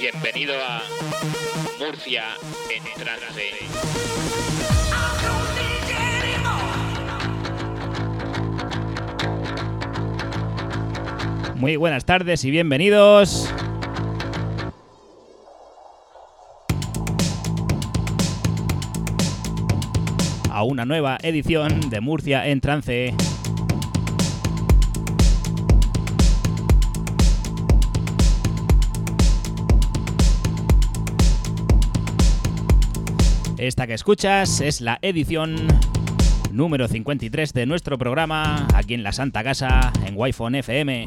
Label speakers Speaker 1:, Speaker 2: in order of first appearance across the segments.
Speaker 1: Bienvenido a Murcia en trance.
Speaker 2: Muy buenas tardes y bienvenidos. A una nueva edición de Murcia en trance. Esta que escuchas es la edición número 53 de nuestro programa aquí en la Santa Casa en Wi-Fi FM.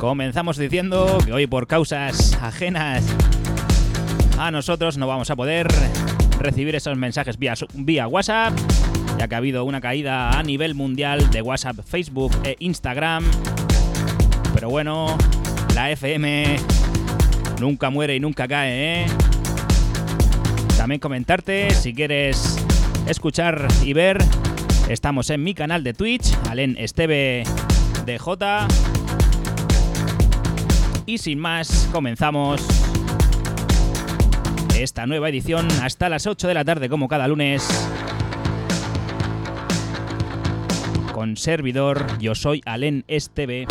Speaker 2: Comenzamos diciendo que hoy por causas ajenas a nosotros no vamos a poder recibir esos mensajes vía, vía WhatsApp, ya que ha habido una caída a nivel mundial de WhatsApp, Facebook e Instagram. Pero bueno, la FM nunca muere y nunca cae, ¿eh? También comentarte si quieres escuchar y ver, estamos en mi canal de Twitch, Alen Esteve DJ. Y sin más, comenzamos esta nueva edición hasta las 8 de la tarde como cada lunes. Con servidor, yo soy Alen Esteve.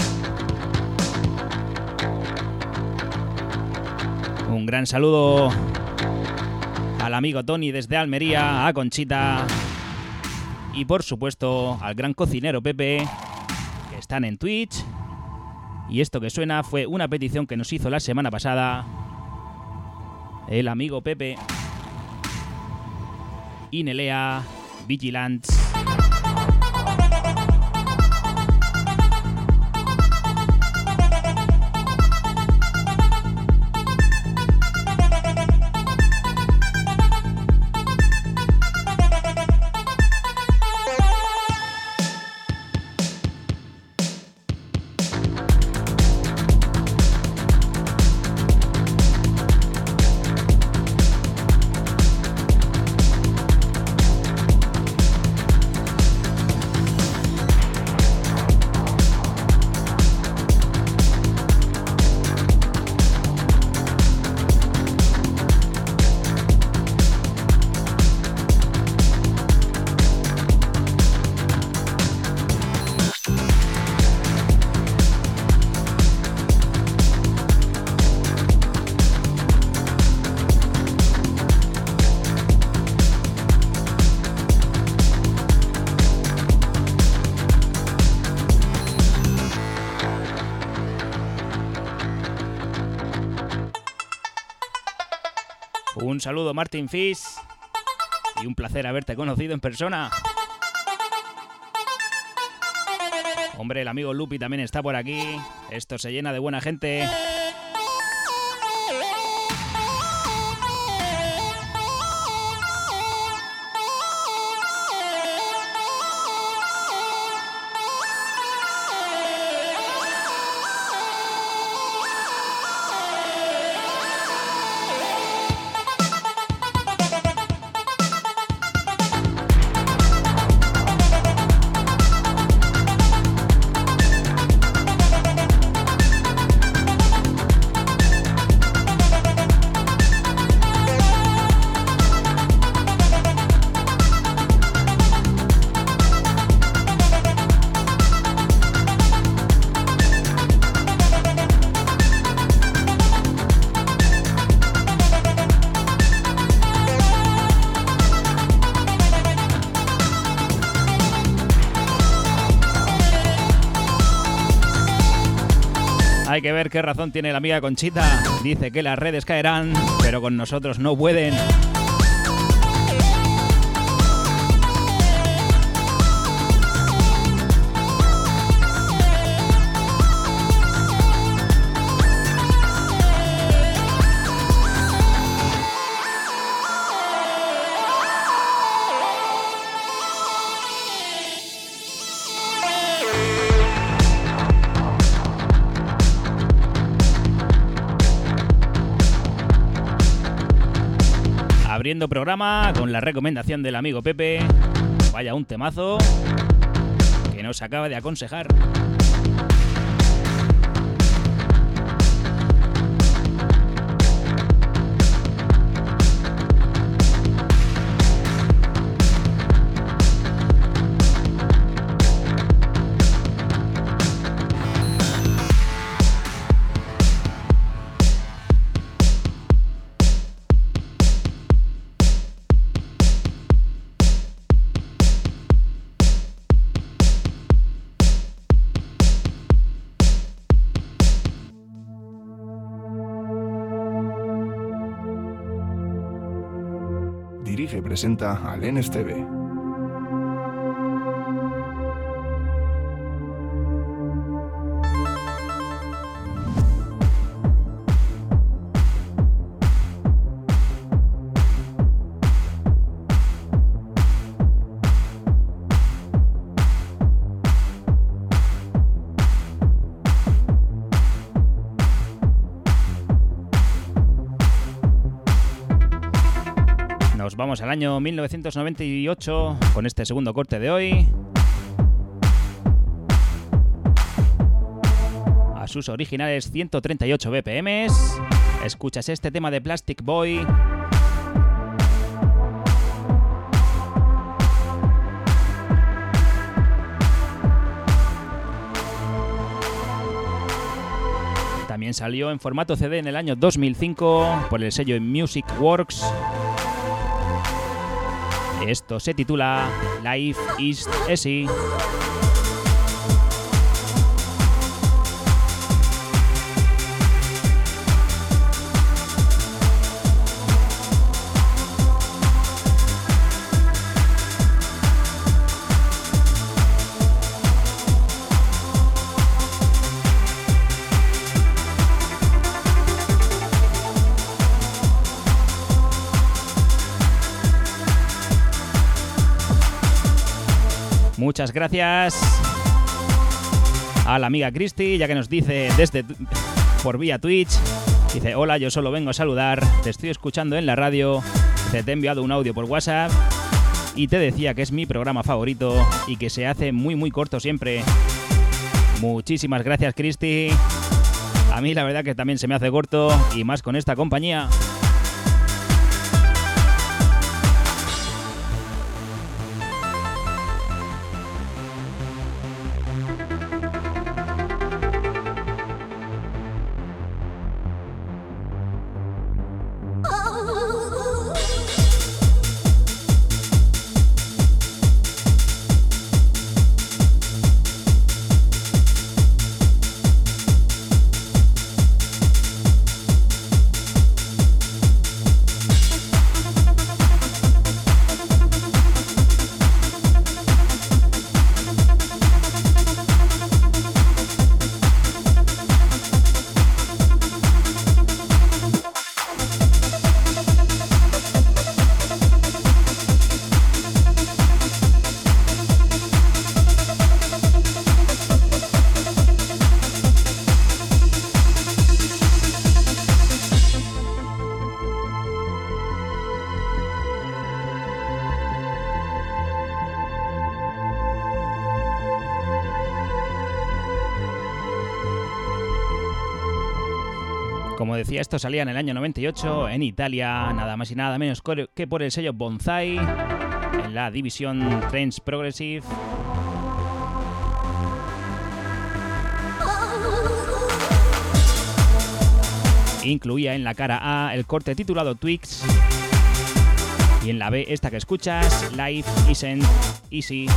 Speaker 2: Un gran saludo al amigo Tony desde Almería, a Conchita y por supuesto al gran cocinero Pepe, que están en Twitch. Y esto que suena fue una petición que nos hizo la semana pasada el amigo Pepe, Inelea, Vigilance. Saludo Martin Fish y un placer haberte conocido en persona. Hombre, el amigo Lupi también está por aquí. Esto se llena de buena gente. Qué razón tiene la amiga Conchita. Dice que las redes caerán, pero con nosotros no pueden. Programa con la recomendación del amigo Pepe. Vaya un temazo que nos acaba de aconsejar.
Speaker 3: Presenta al NSTV.
Speaker 2: Al año 1998 con este segundo corte de hoy. A sus originales 138 BPM. Escuchas este tema de Plastic Boy. También salió en formato CD en el año 2005 por el sello Music Works esto se titula Life is Easy. Muchas gracias a la amiga Christy, ya que nos dice desde por vía Twitch. Dice, hola, yo solo vengo a saludar, te estoy escuchando en la radio, te he enviado un audio por WhatsApp y te decía que es mi programa favorito y que se hace muy muy corto siempre. Muchísimas gracias Christy. A mí la verdad que también se me hace corto y más con esta compañía. Esto salía en el año 98 en Italia, nada más y nada menos que por el sello Bonsai, en la división Trends Progressive. Incluía en la cara A el corte titulado Twix y en la B esta que escuchas, Life Isn't Easy.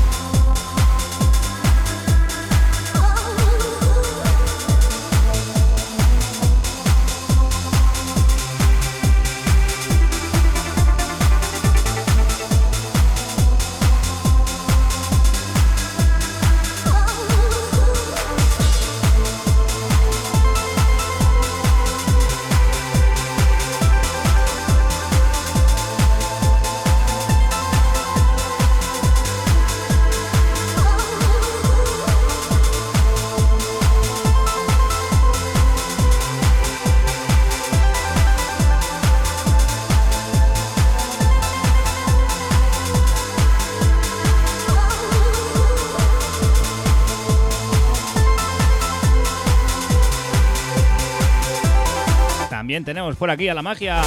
Speaker 2: Tenemos por aquí a la magia.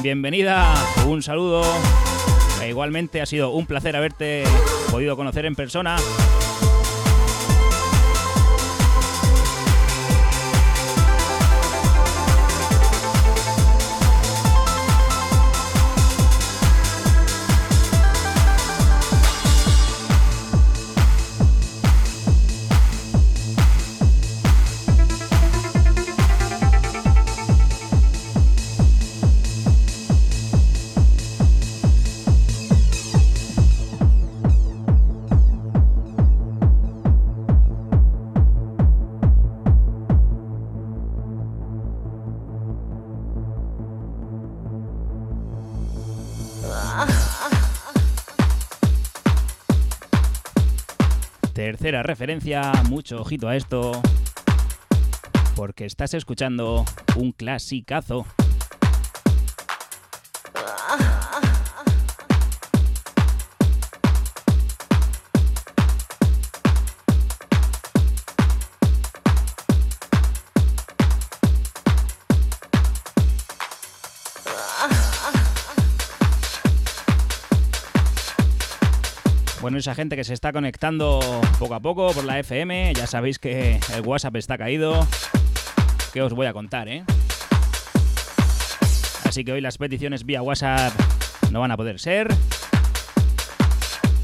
Speaker 2: Bienvenida, un saludo. E igualmente ha sido un placer haberte podido conocer en persona. Tercera referencia, mucho ojito a esto, porque estás escuchando un clasicazo. Bueno, esa gente que se está conectando poco a poco por la FM, ya sabéis que el WhatsApp está caído. ¿Qué os voy a contar, eh? Así que hoy las peticiones vía WhatsApp no van a poder ser.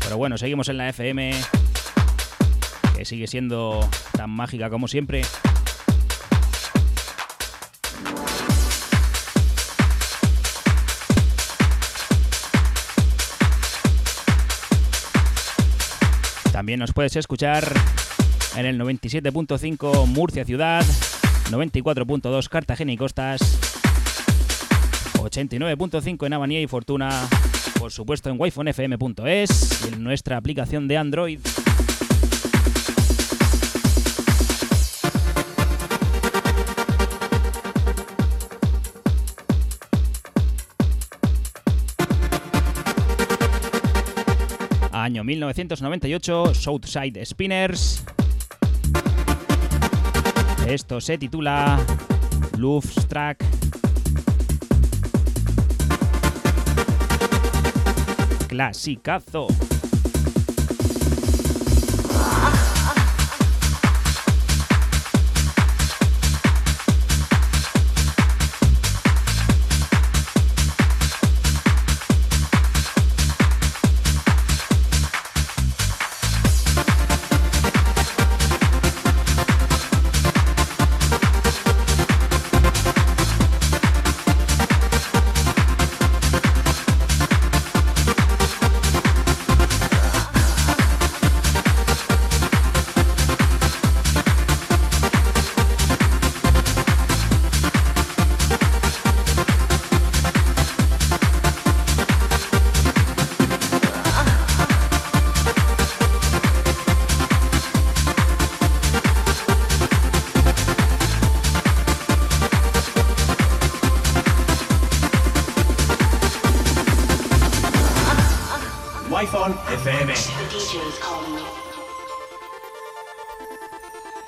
Speaker 2: Pero bueno, seguimos en la FM, que sigue siendo tan mágica como siempre. También nos puedes escuchar en el 97.5 Murcia Ciudad, 94.2 Cartagena y Costas, 89.5 en Avanía y Fortuna, por supuesto en wifonfm.es y en nuestra aplicación de Android. Año 1998, Southside Spinners. Esto se titula Luftstrack. Clasicazo.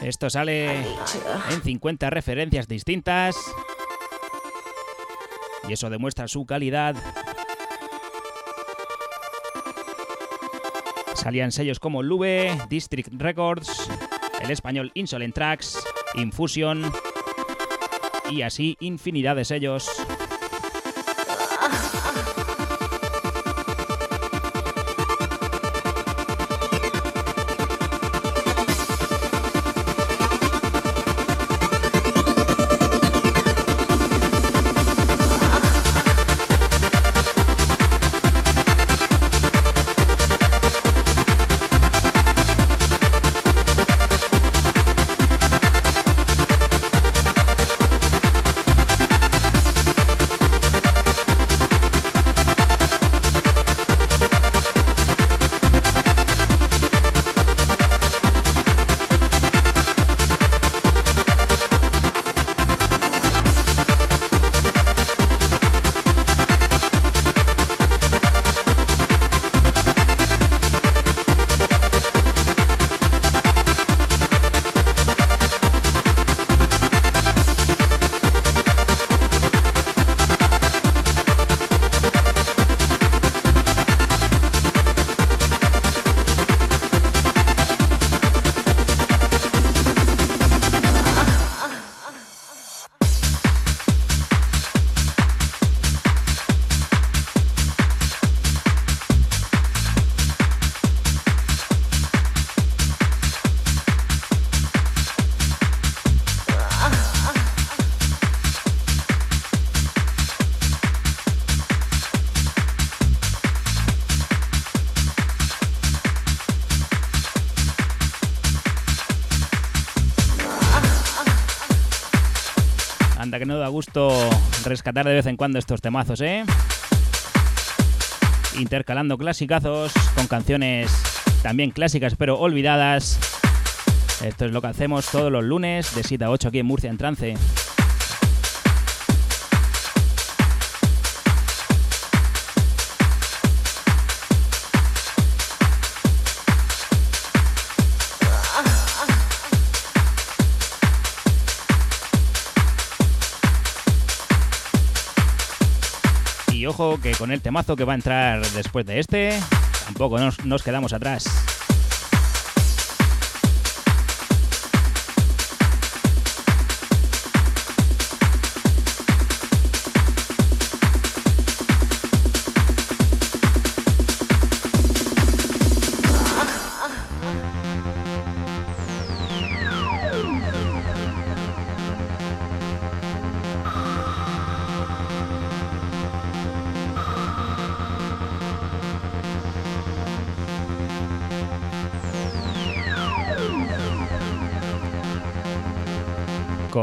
Speaker 2: Esto sale en 50 referencias distintas. Y eso demuestra su calidad. Salían sellos como Lube, District Records, el español Insolent Tracks, Infusion y así infinidad de sellos. Da gusto rescatar de vez en cuando estos temazos, ¿eh? Intercalando clasicazos con canciones también clásicas pero olvidadas. Esto es lo que hacemos todos los lunes de 7 a 8 aquí en Murcia en trance. Que con el temazo que va a entrar después de este, tampoco nos quedamos atrás.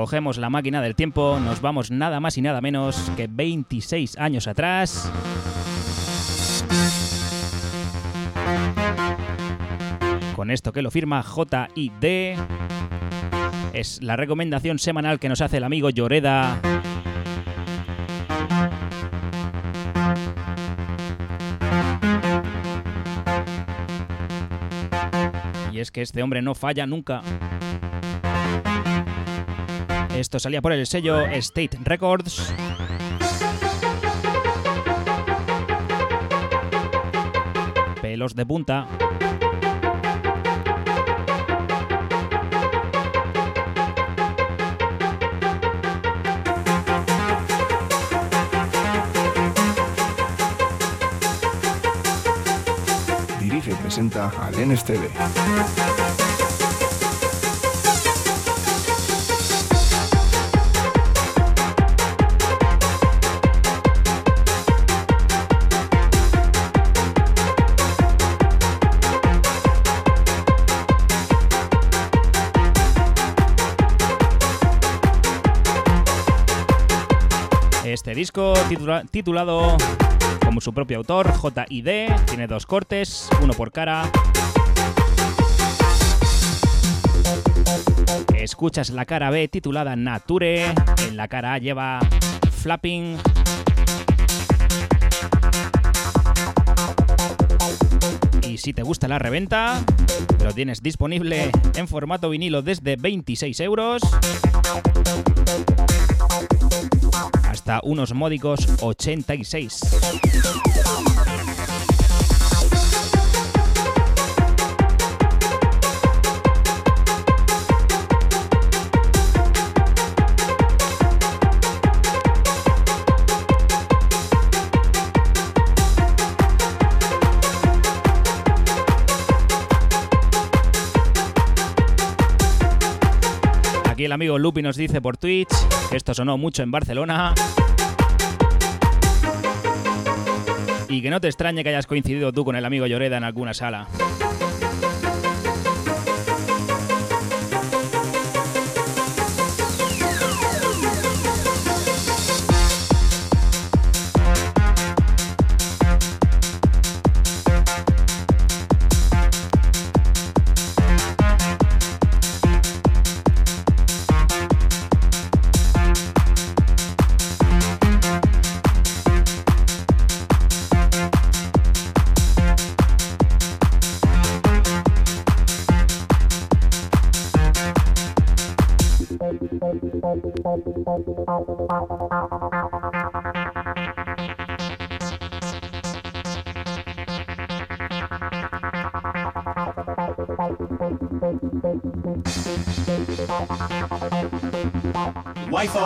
Speaker 2: Cogemos la máquina del tiempo, nos vamos nada más y nada menos que 26 años atrás. Con esto que lo firma JID. Es la recomendación semanal que nos hace el amigo Lloreda. Y es que este hombre no falla nunca. Esto salía por el sello State Records. Pelos de punta.
Speaker 3: Dirige y presenta al NSTV.
Speaker 2: Disco titula- titulado como su propio autor, JID, tiene dos cortes, uno por cara. Escuchas la cara B titulada Nature, en la cara A lleva Flapping. Y si te gusta la reventa, lo tienes disponible en formato vinilo desde 26 euros hasta unos módicos 86. El amigo Lupi nos dice por Twitch que esto sonó mucho en Barcelona. Y que no te extrañe que hayas coincidido tú con el amigo Lloreda en alguna sala.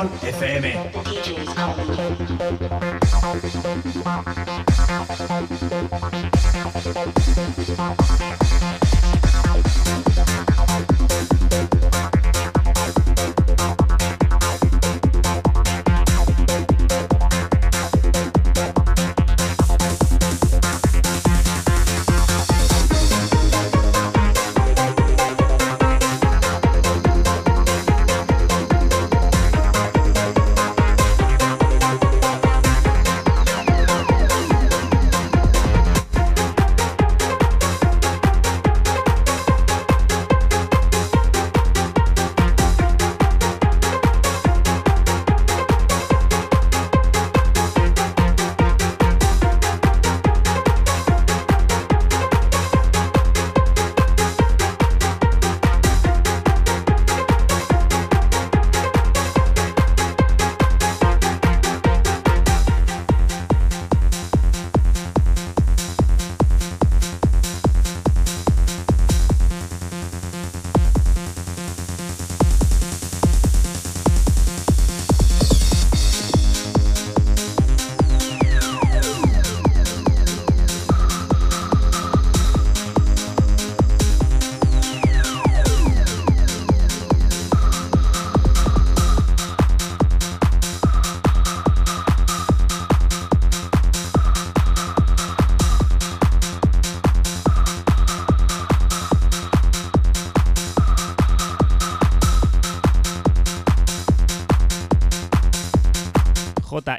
Speaker 4: FM.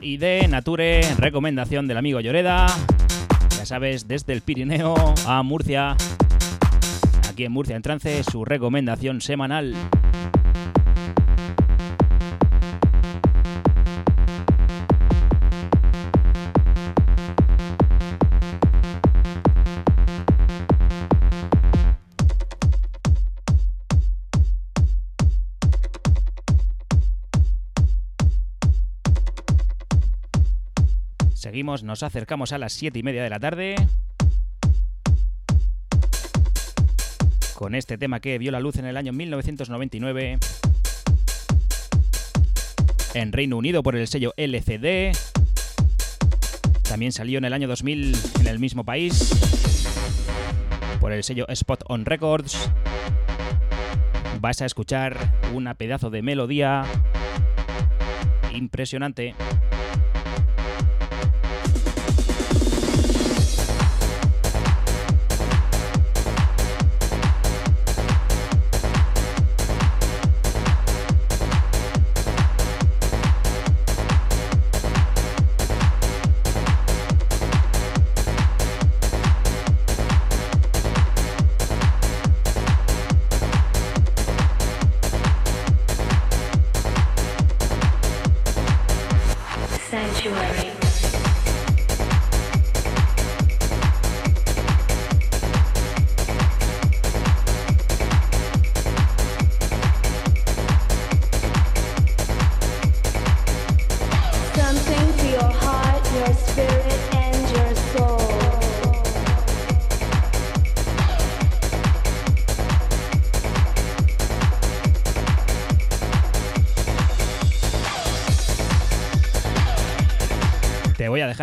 Speaker 2: JID, Nature, recomendación del amigo Lloreda. Ya sabes, desde el Pirineo a Murcia. Aquí en Murcia en trance, su recomendación semanal. Nos acercamos a las 7 y media de la tarde. Con este tema que vio la luz en el año 1999 en Reino Unido por el sello LCD. También salió en el año 2000 en el mismo país por el sello Spot on Records. Vas a escuchar una pedazo de melodía impresionante.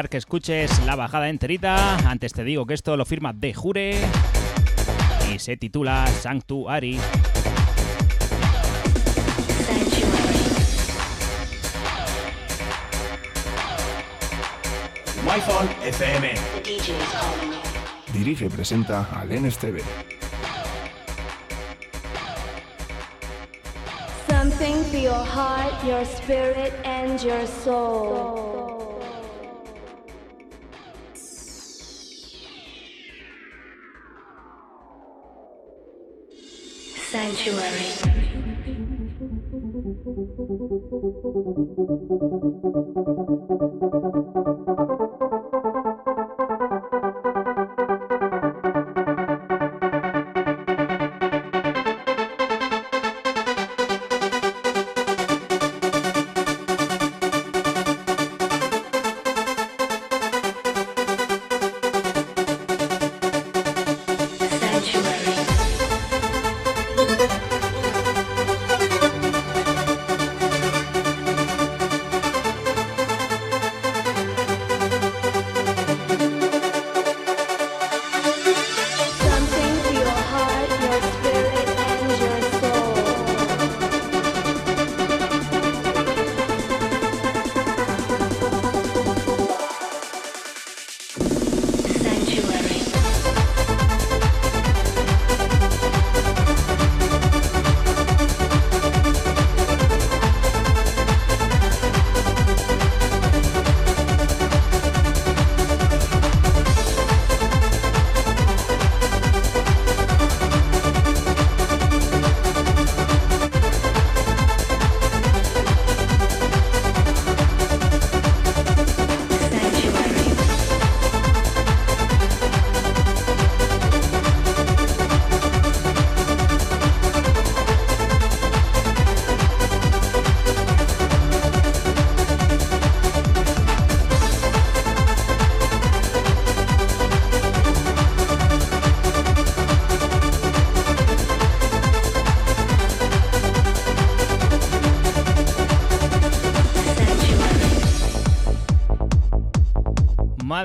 Speaker 2: Que escuches la bajada enterita. Antes te digo que esto lo firma De Jure y se titula Sanctuary.
Speaker 4: wi FM.
Speaker 3: Dirige y presenta al NSTV.
Speaker 5: Something for your heart, your spirit, and your soul. Sanctuary.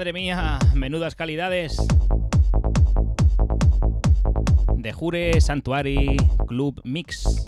Speaker 2: Madre mía, menudas calidades. De Jure Santuari Club Mix.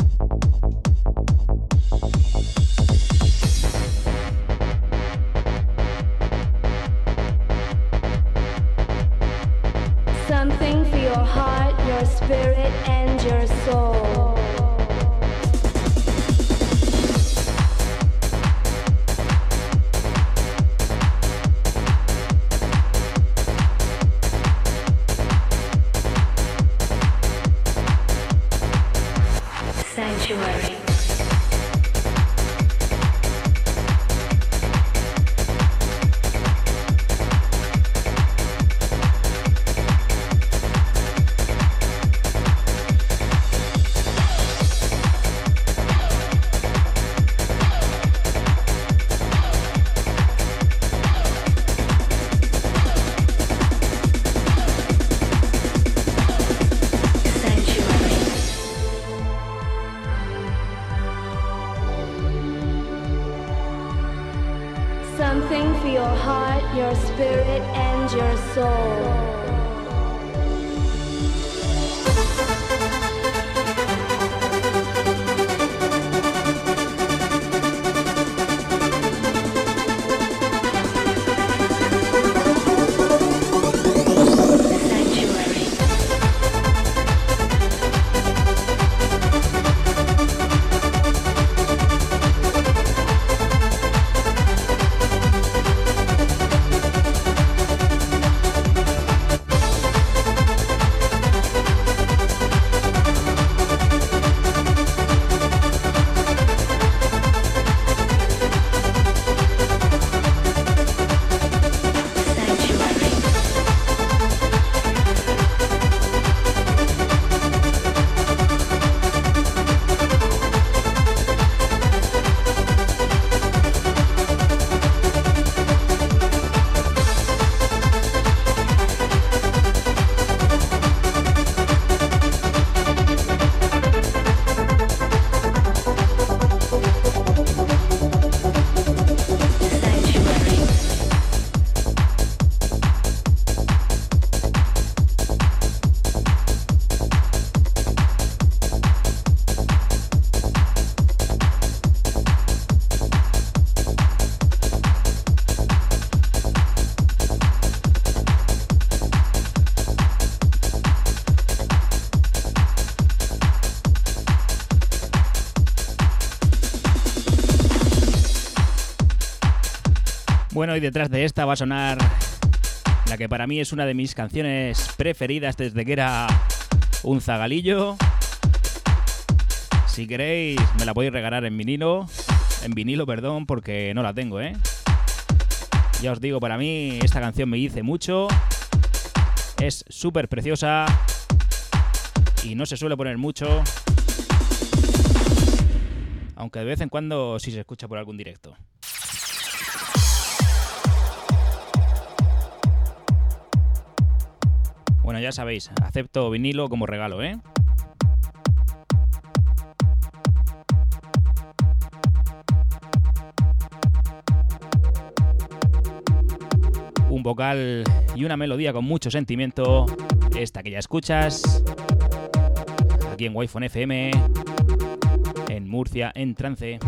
Speaker 2: Bueno, y detrás de esta va a sonar la que para mí es una de mis canciones preferidas desde que era un zagalillo. Si queréis, me la podéis regalar en vinilo. En vinilo, perdón, porque no la tengo, ¿eh? Ya os digo, para mí esta canción me dice mucho. Es súper preciosa. Y no se suele poner mucho. Aunque de vez en cuando sí se escucha por algún directo. Bueno, ya sabéis, acepto vinilo como regalo, ¿eh? Un vocal y una melodía con mucho sentimiento. Esta que ya escuchas. Aquí en Wi-Fi FM. En Murcia, en trance.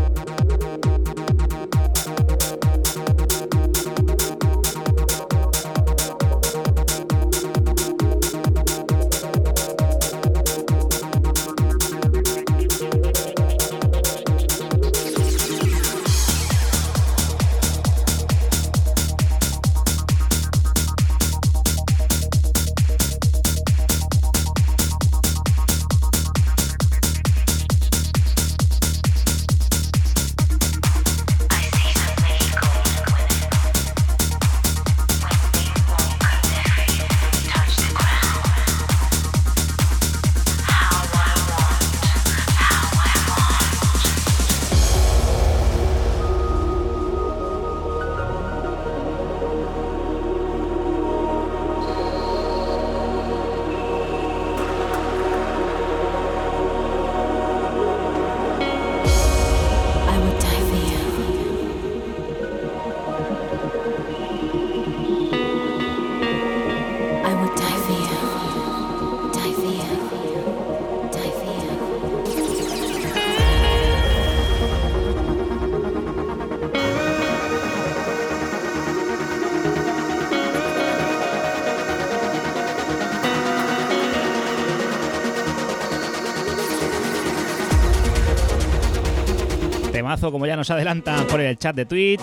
Speaker 2: Como ya nos adelantan por el chat de Twitch.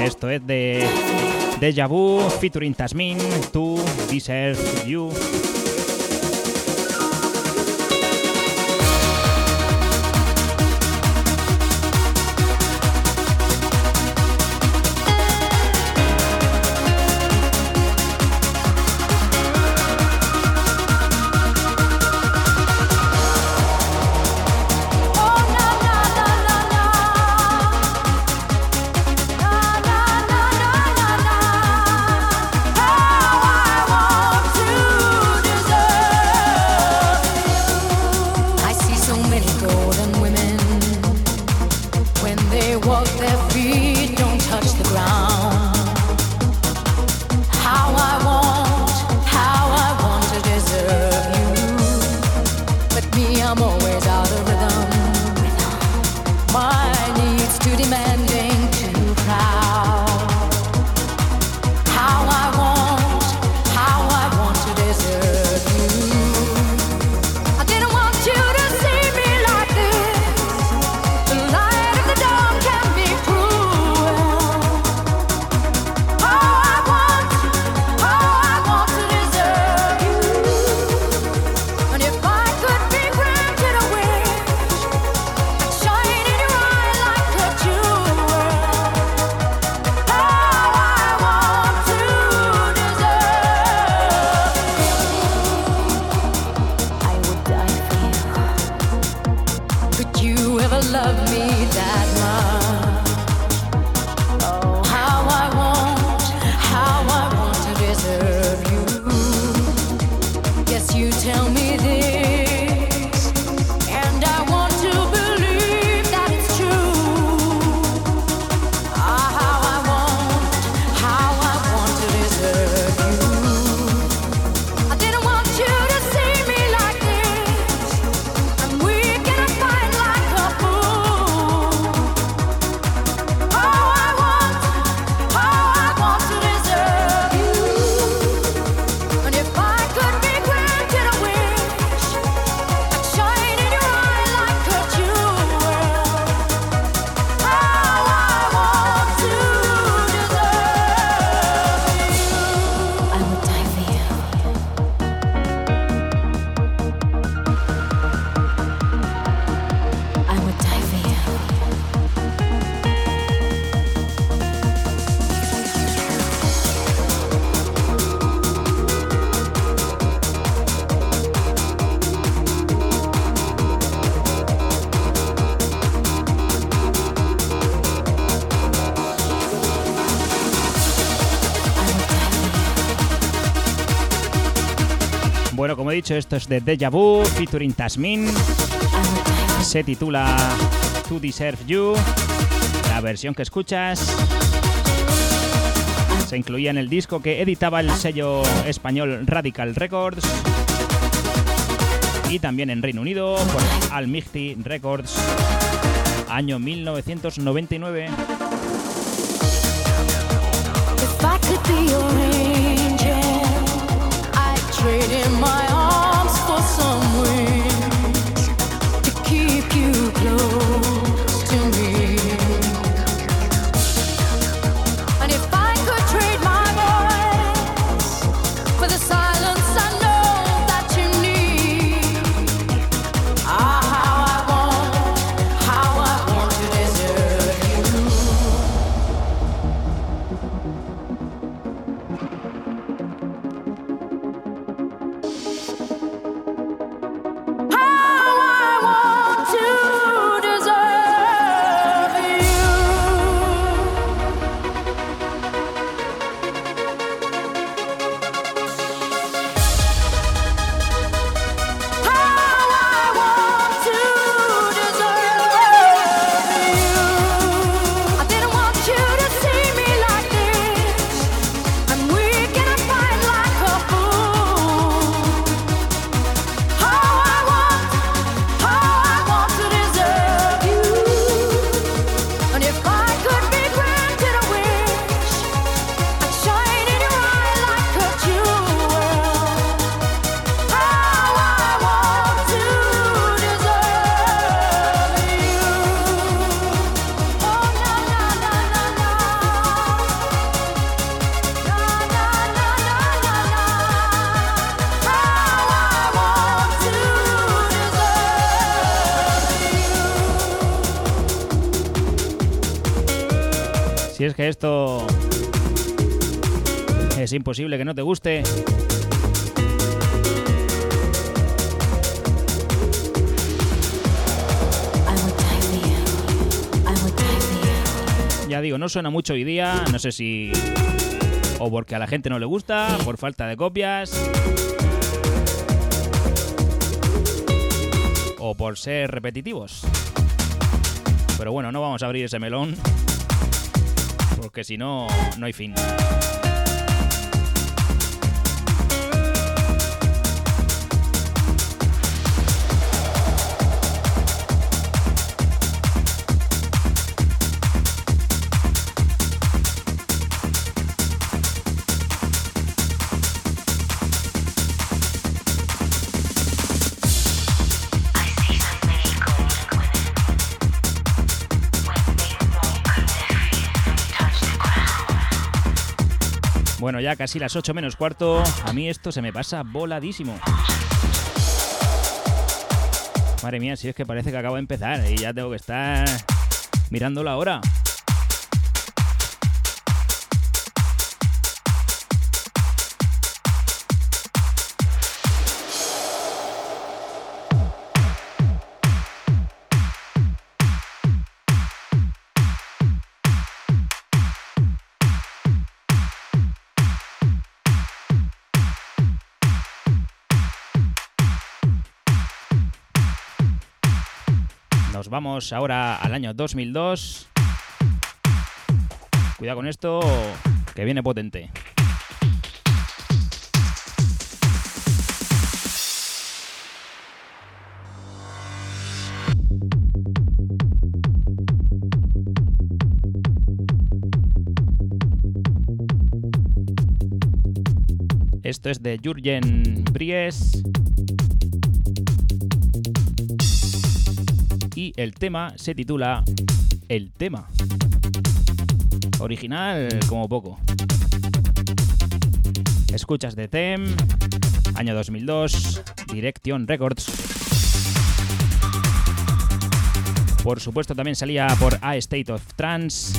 Speaker 2: Esto es de Deja Vu, featuring Tasmin, To Deserve You. dicho, esto es de Deja Vu, featuring Tasmin. Se titula To Deserve You. La versión que escuchas se incluía en el disco que editaba el sello español Radical Records y también en Reino Unido por Almigty Records, año 1999.
Speaker 6: close.
Speaker 2: Si es que esto es imposible que no te guste. Ya digo, no suena mucho hoy día, no sé si... O porque a la gente no le gusta, por falta de copias. O por ser repetitivos. Pero bueno, no vamos a abrir ese melón. Porque si no, no hay fin. Bueno, ya casi las 8 menos cuarto. A mí esto se me pasa voladísimo. Madre mía, si es que parece que acabo de empezar y ya tengo que estar mirando la hora. Nos vamos ahora al año 2002. Cuidado con esto, que viene potente. Esto es de Jurgen Bries. El tema se titula El tema. Original como poco. Escuchas de Them, año 2002, Direction Records. Por supuesto también salía por A State of Trance.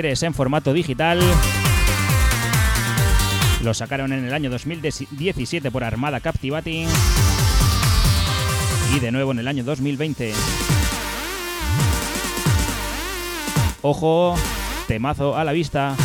Speaker 2: Quieres en formato digital, lo sacaron en el año 2017 por Armada Captivating y de nuevo en el año 2020. Ojo, temazo a la vista.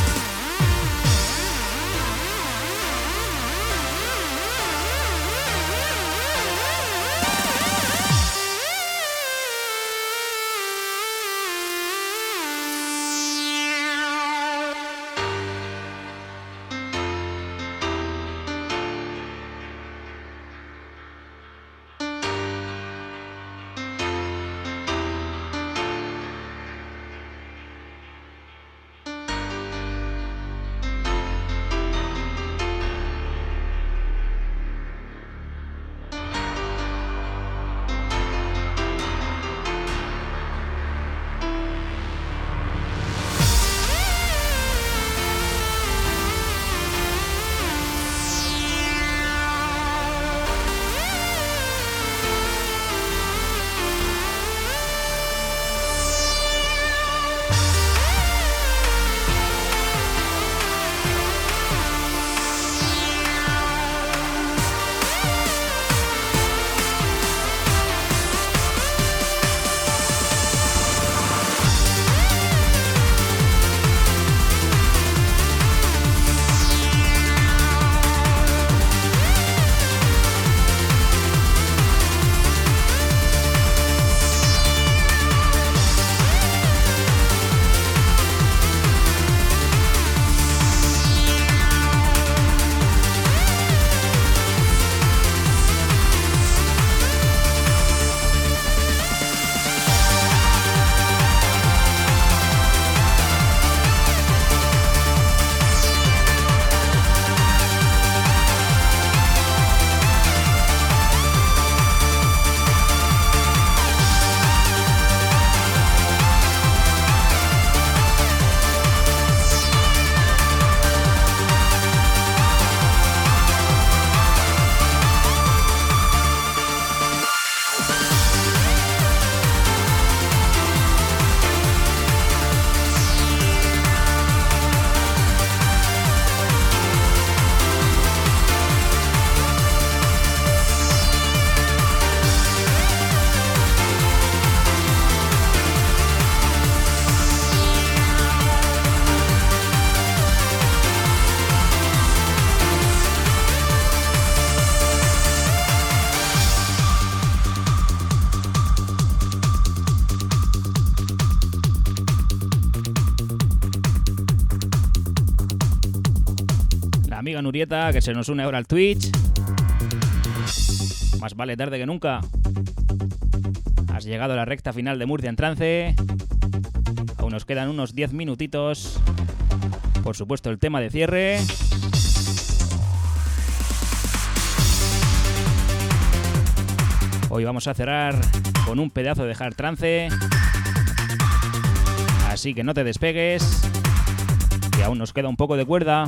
Speaker 2: Que se nos une ahora al Twitch. Más vale tarde que nunca. Has llegado a la recta final de Murcia en trance. Aún nos quedan unos 10 minutitos. Por supuesto, el tema de cierre. Hoy vamos a cerrar con un pedazo de hard trance. Así que no te despegues, que aún nos queda un poco de cuerda.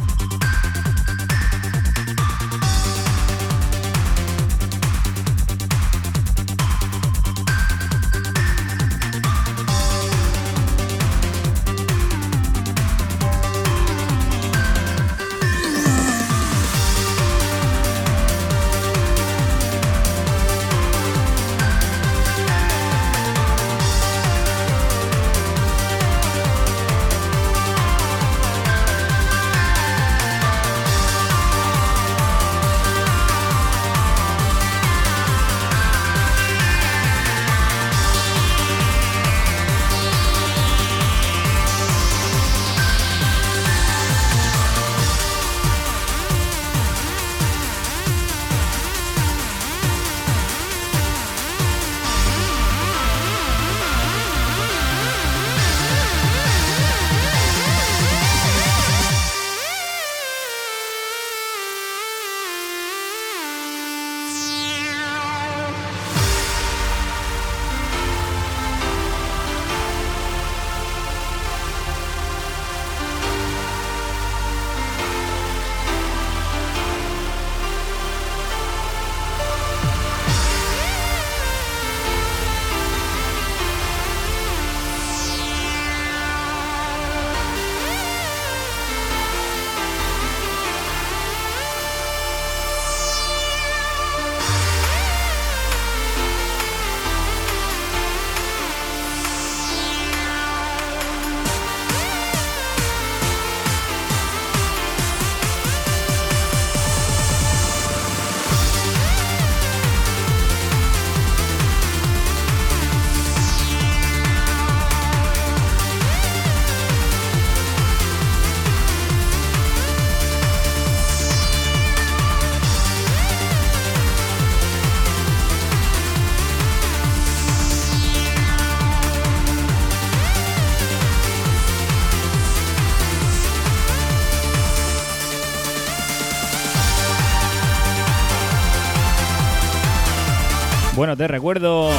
Speaker 2: Bueno, te recuerdo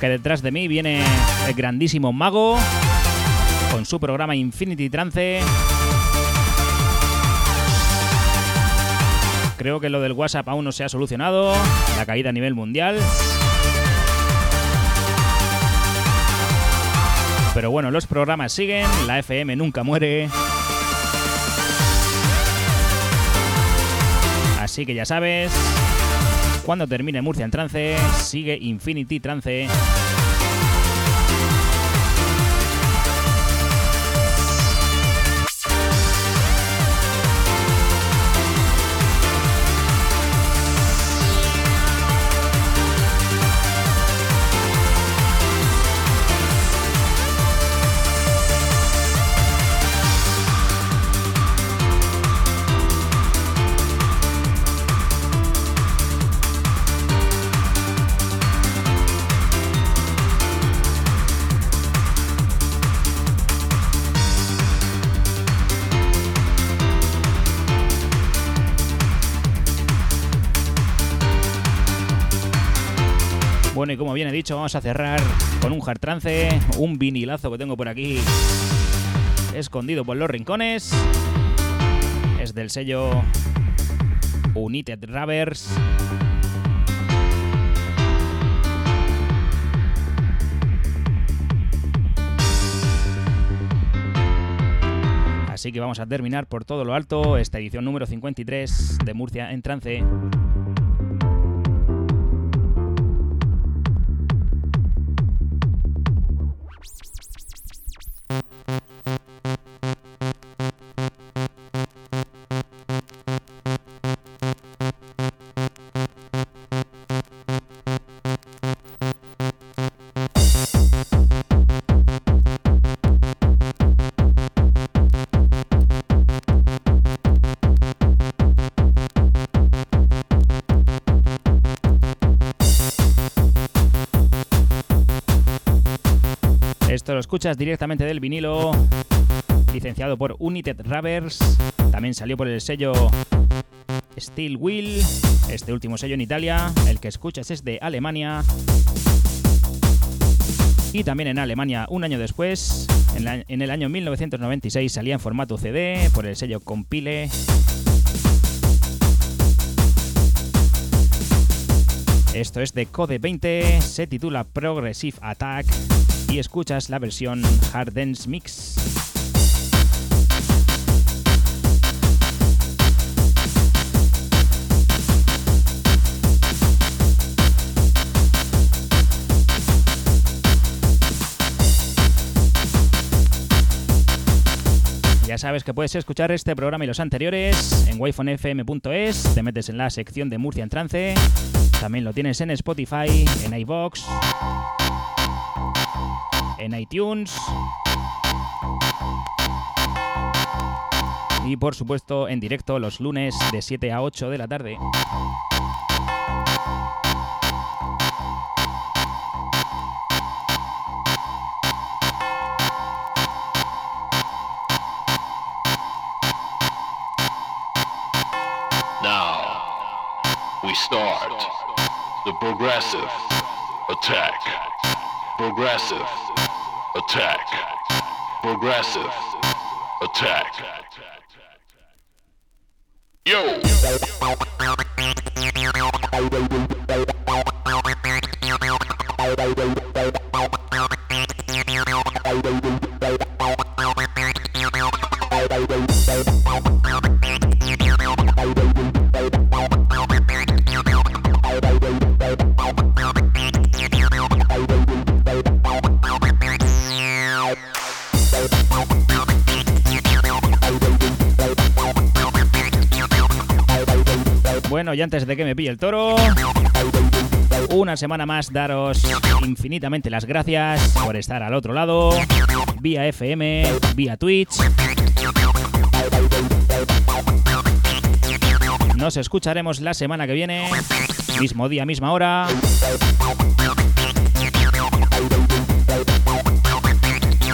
Speaker 2: que detrás de mí viene el grandísimo Mago con su programa Infinity Trance. Creo que lo del WhatsApp aún no se ha solucionado, la caída a nivel mundial. Pero bueno, los programas siguen, la FM nunca muere. Así que ya sabes, cuando termine Murcia en trance, sigue Infinity Trance. Como bien he dicho, vamos a cerrar con un hard trance, un vinilazo que tengo por aquí escondido por los rincones. Es del sello United Rubbers. Así que vamos a terminar por todo lo alto esta edición número 53 de Murcia en trance. Lo escuchas directamente del vinilo, licenciado por United Rubbers. También salió por el sello Steel Wheel, este último sello en Italia. El que escuchas es de Alemania. Y también en Alemania, un año después, en, en el año 1996, salía en formato CD por el sello Compile. Esto es de Code 20, se titula Progressive Attack y escuchas la versión Hard Dance Mix. Ya sabes que puedes escuchar este programa y los anteriores en wifonfm.es, te metes en la sección de Murcia en trance, también lo tienes en Spotify, en iBox, en iTunes y por supuesto en directo los lunes de 7 a 8 de la tarde.
Speaker 7: We start the progressive attack. Progressive attack. Progressive attack.
Speaker 2: Y antes de que me pille el toro, una semana más daros infinitamente las gracias por estar al otro lado, vía FM, vía Twitch. Nos escucharemos la semana que viene, mismo día, misma hora.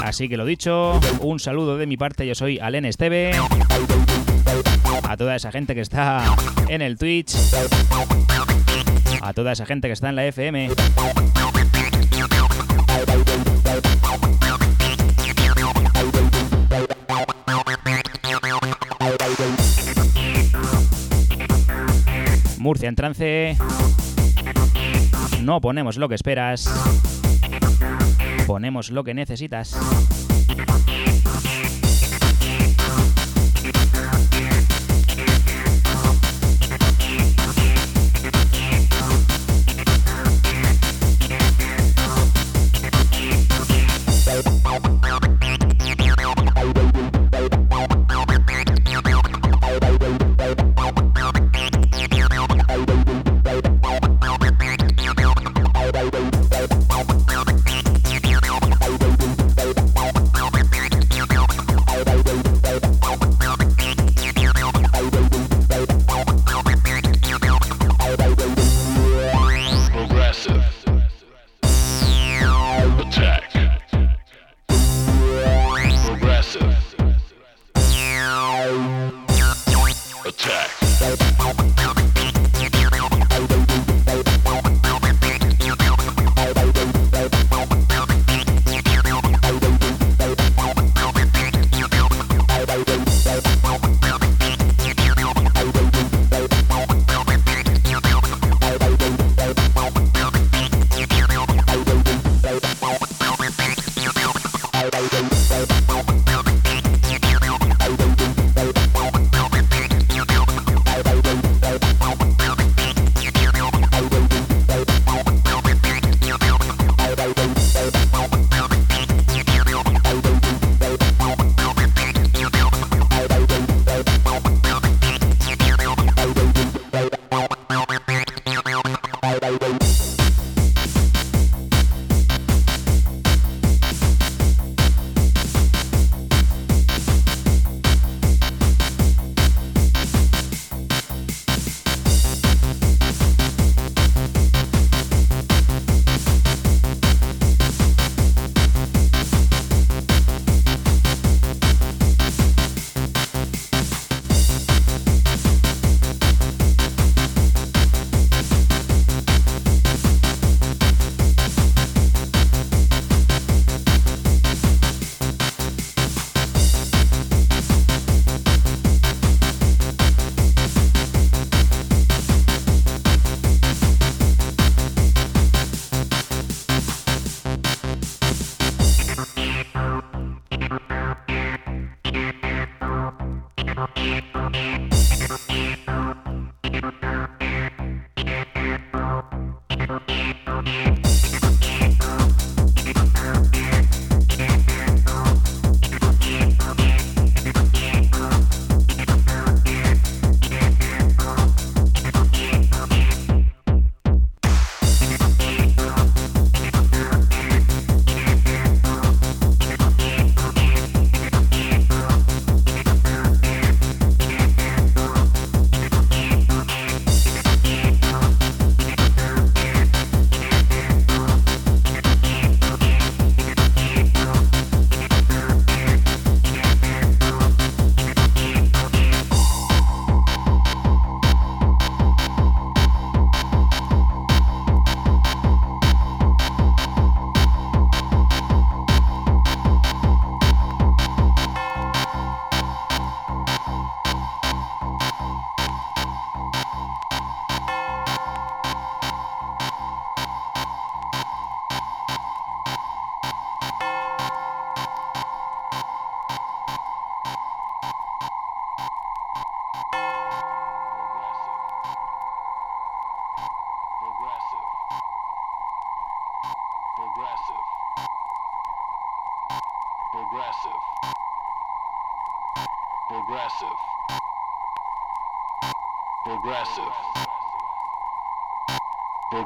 Speaker 2: Así que lo dicho, un saludo de mi parte, yo soy Alen Esteve. A toda esa gente que está en el Twitch. A toda esa gente que está en la FM. Murcia en trance. No ponemos lo que esperas. Ponemos lo que necesitas.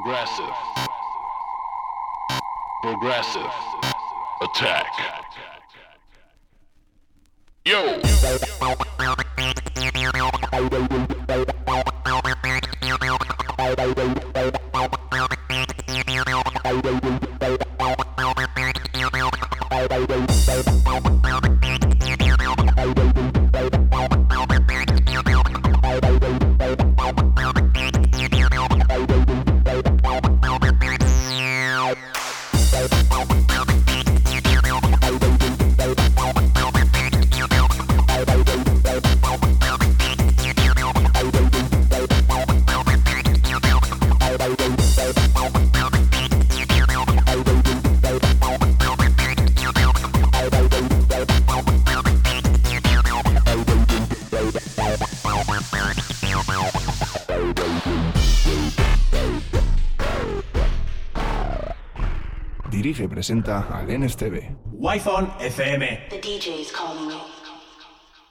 Speaker 7: Progressive. Progressive. Attack. Yo!
Speaker 3: Presenta al NSTV.
Speaker 4: Wi-Fi FM.
Speaker 8: The DJ's calling.